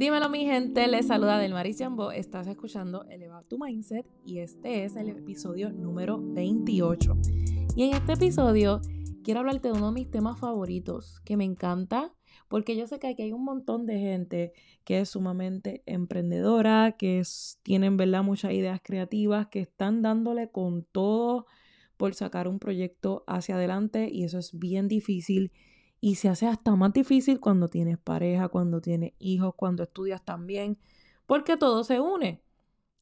Dímelo mi gente, les saluda Del Jambo, estás escuchando Eleva tu Mindset y este es el episodio número 28. Y en este episodio quiero hablarte de uno de mis temas favoritos que me encanta porque yo sé que aquí hay un montón de gente que es sumamente emprendedora, que tienen ¿verdad? muchas ideas creativas, que están dándole con todo por sacar un proyecto hacia adelante y eso es bien difícil y se hace hasta más difícil cuando tienes pareja, cuando tienes hijos, cuando estudias también, porque todo se une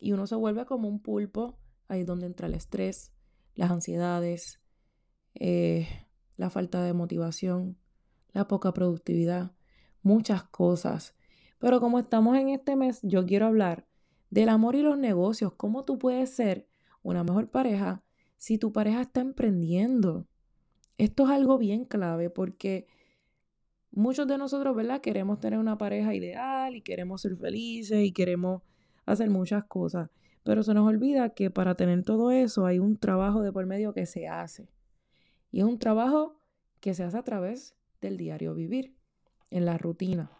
y uno se vuelve como un pulpo, ahí es donde entra el estrés, las ansiedades, eh, la falta de motivación, la poca productividad, muchas cosas. Pero como estamos en este mes, yo quiero hablar del amor y los negocios, cómo tú puedes ser una mejor pareja si tu pareja está emprendiendo. Esto es algo bien clave porque muchos de nosotros, ¿verdad? Queremos tener una pareja ideal y queremos ser felices y queremos hacer muchas cosas. Pero se nos olvida que para tener todo eso hay un trabajo de por medio que se hace. Y es un trabajo que se hace a través del diario vivir, en la rutina.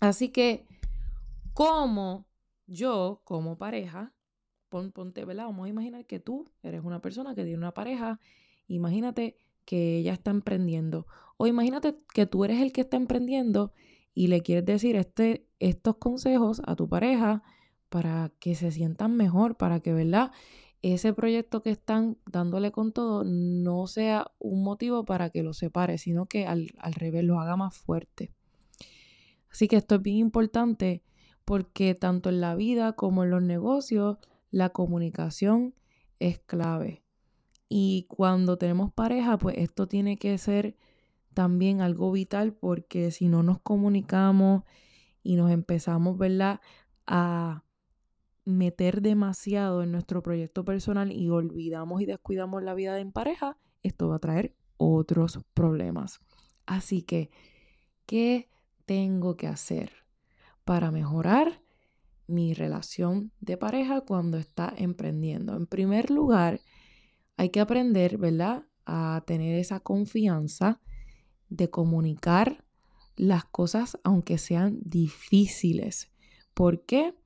Así que, como yo, como pareja, ponte, ¿verdad? Vamos a imaginar que tú eres una persona que tiene una pareja. Imagínate que ella está emprendiendo. O imagínate que tú eres el que está emprendiendo y le quieres decir este, estos consejos a tu pareja para que se sientan mejor, para que, ¿verdad? Ese proyecto que están dándole con todo no sea un motivo para que lo separe, sino que al, al revés lo haga más fuerte. Así que esto es bien importante porque tanto en la vida como en los negocios, la comunicación es clave. Y cuando tenemos pareja, pues esto tiene que ser también algo vital porque si no nos comunicamos y nos empezamos, ¿verdad?, a meter demasiado en nuestro proyecto personal y olvidamos y descuidamos la vida en pareja, esto va a traer otros problemas. Así que, ¿qué tengo que hacer para mejorar mi relación de pareja cuando está emprendiendo? En primer lugar, hay que aprender, ¿verdad? A tener esa confianza de comunicar las cosas aunque sean difíciles. ¿Por qué?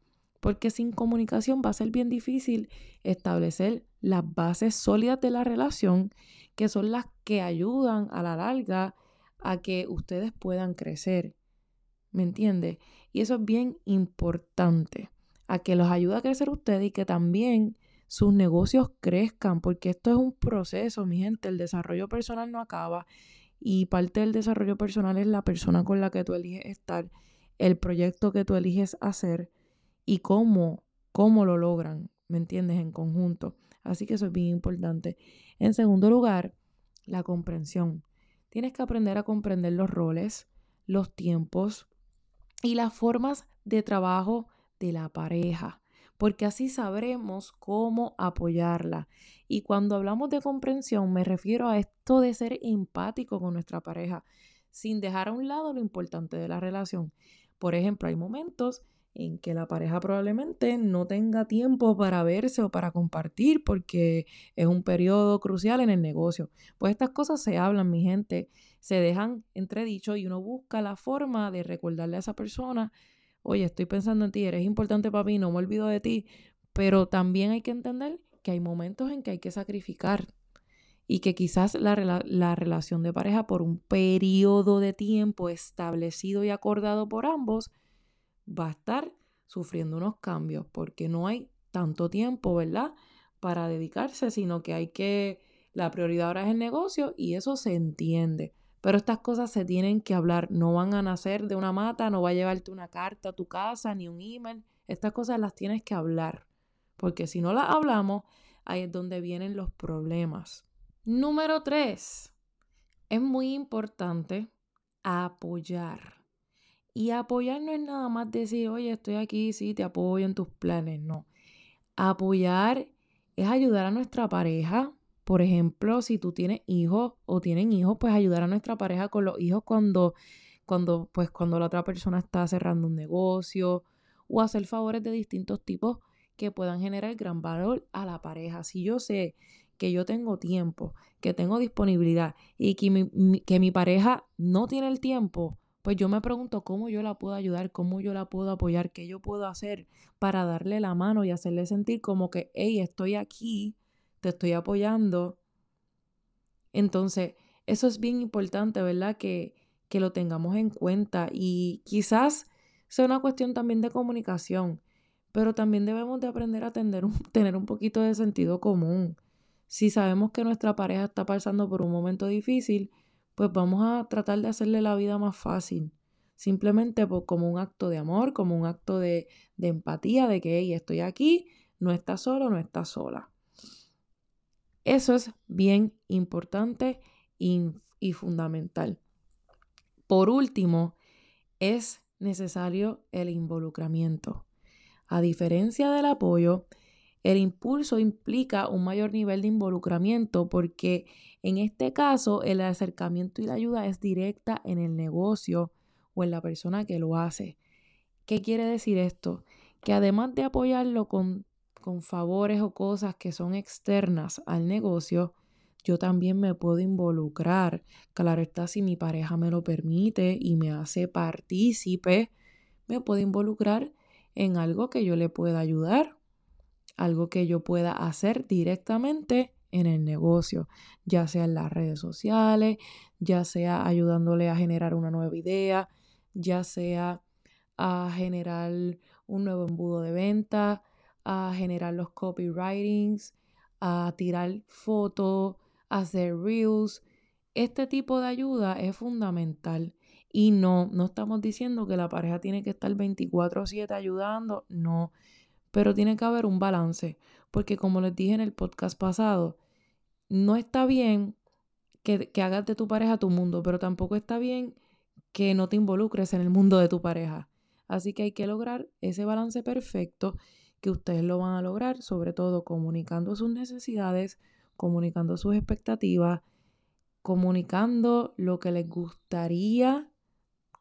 Porque sin comunicación va a ser bien difícil establecer las bases sólidas de la relación, que son las que ayudan a la larga a que ustedes puedan crecer. ¿Me entiende? Y eso es bien importante, a que los ayude a crecer ustedes y que también sus negocios crezcan, porque esto es un proceso, mi gente, el desarrollo personal no acaba y parte del desarrollo personal es la persona con la que tú eliges estar, el proyecto que tú eliges hacer y cómo, cómo lo logran, ¿me entiendes? En conjunto. Así que eso es bien importante. En segundo lugar, la comprensión. Tienes que aprender a comprender los roles, los tiempos y las formas de trabajo de la pareja porque así sabremos cómo apoyarla. Y cuando hablamos de comprensión me refiero a esto de ser empático con nuestra pareja, sin dejar a un lado lo importante de la relación. Por ejemplo, hay momentos en que la pareja probablemente no tenga tiempo para verse o para compartir porque es un periodo crucial en el negocio. Pues estas cosas se hablan, mi gente, se dejan entredicho y uno busca la forma de recordarle a esa persona oye, estoy pensando en ti, eres importante para mí, no me olvido de ti, pero también hay que entender que hay momentos en que hay que sacrificar y que quizás la, relación de pareja por un periodo de tiempo establecido y acordado por ambos va a estar sufriendo unos cambios porque no hay tanto tiempo, ¿verdad? Para dedicarse, sino que hay que, la prioridad ahora es el negocio y eso se entiende. Pero estas cosas se tienen que hablar, no van a nacer de una mata, no va a llevarte una carta a tu casa ni un email. Estas cosas las tienes que hablar, porque si no las hablamos, ahí es donde vienen los problemas. Número tres, es muy importante apoyar. Y apoyar no es nada más decir, oye, estoy aquí, sí, te apoyo en tus planes, no. Apoyar es ayudar a nuestra pareja por ejemplo, si tú tienes hijos o tienen hijos, pues ayudar a nuestra pareja con los hijos cuando, cuando, pues, cuando la otra persona está cerrando un negocio o hacer favores de distintos tipos que puedan generar gran valor a la pareja. Si yo sé que yo tengo tiempo, que tengo disponibilidad y que mi, que mi pareja no tiene el tiempo, pues yo me pregunto cómo yo la puedo ayudar, cómo yo la puedo apoyar, qué yo puedo hacer para darle la mano y hacerle sentir como que, hey, estoy aquí, te estoy apoyando. Entonces, eso es bien importante, ¿verdad? Que, que lo tengamos en cuenta y quizás sea una cuestión también de comunicación, pero también debemos de aprender a tener un, tener un poquito de sentido común. Si sabemos que nuestra pareja está pasando por un momento difícil, pues vamos a tratar de hacerle la vida más fácil. Simplemente como un acto de amor, como un acto de, empatía, de que estoy aquí, no está solo, no está sola. Eso es bien importante y, fundamental. Por último, es necesario el involucramiento. A diferencia del apoyo, el impulso implica un mayor nivel de involucramiento porque en este caso el acercamiento y la ayuda es directa en el negocio o en la persona que lo hace. ¿Qué quiere decir esto? Que además de apoyarlo con, con favores o cosas que son externas al negocio, yo también me puedo involucrar. Claro está, si mi pareja me lo permite y me hace partícipe, me puedo involucrar en algo que yo le pueda ayudar, algo que yo pueda hacer directamente en el negocio, ya sea en las redes sociales, ya sea ayudándole a generar una nueva idea, ya sea a generar un nuevo embudo de venta, a generar los copywritings, a tirar fotos, hacer reels. Este tipo de ayuda es fundamental. Y no, no estamos diciendo que la pareja tiene que estar 24/7 ayudando, no, pero tiene que haber un balance, porque como les dije en el podcast pasado, no está bien que, que hagas de tu pareja tu mundo, pero tampoco está bien que no te involucres en el mundo de tu pareja. Así que hay que lograr ese balance perfecto que ustedes lo van a lograr, sobre todo comunicando sus necesidades, comunicando sus expectativas, comunicando lo que les gustaría,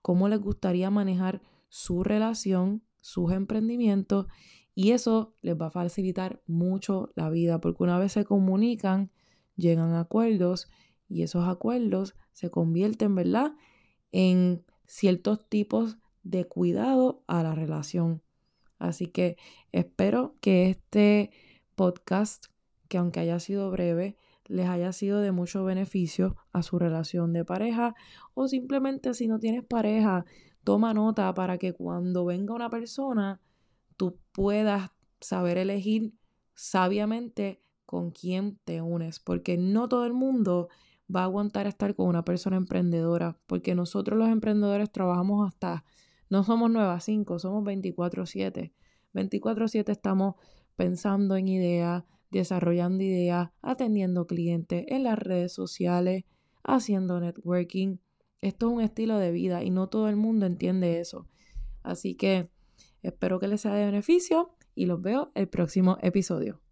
cómo les gustaría manejar su relación, sus emprendimientos, y eso les va a facilitar mucho la vida, porque una vez se comunican, llegan a acuerdos y esos acuerdos se convierten, ¿verdad?, en ciertos tipos de cuidado a la relación. Así que espero que este podcast que aunque haya sido breve, les haya sido de mucho beneficio a su relación de pareja o simplemente si no tienes pareja, toma nota para que cuando venga una persona tú puedas saber elegir sabiamente con quién te unes, porque no todo el mundo va a aguantar estar con una persona emprendedora, porque nosotros los emprendedores trabajamos hasta, no somos 9 a 5, somos 24/7. 24/7 estamos pensando en ideas, desarrollando ideas, atendiendo clientes en las redes sociales, haciendo networking. Esto es un estilo de vida y no todo el mundo entiende eso. Así que espero que les sea de beneficio y los veo el próximo episodio.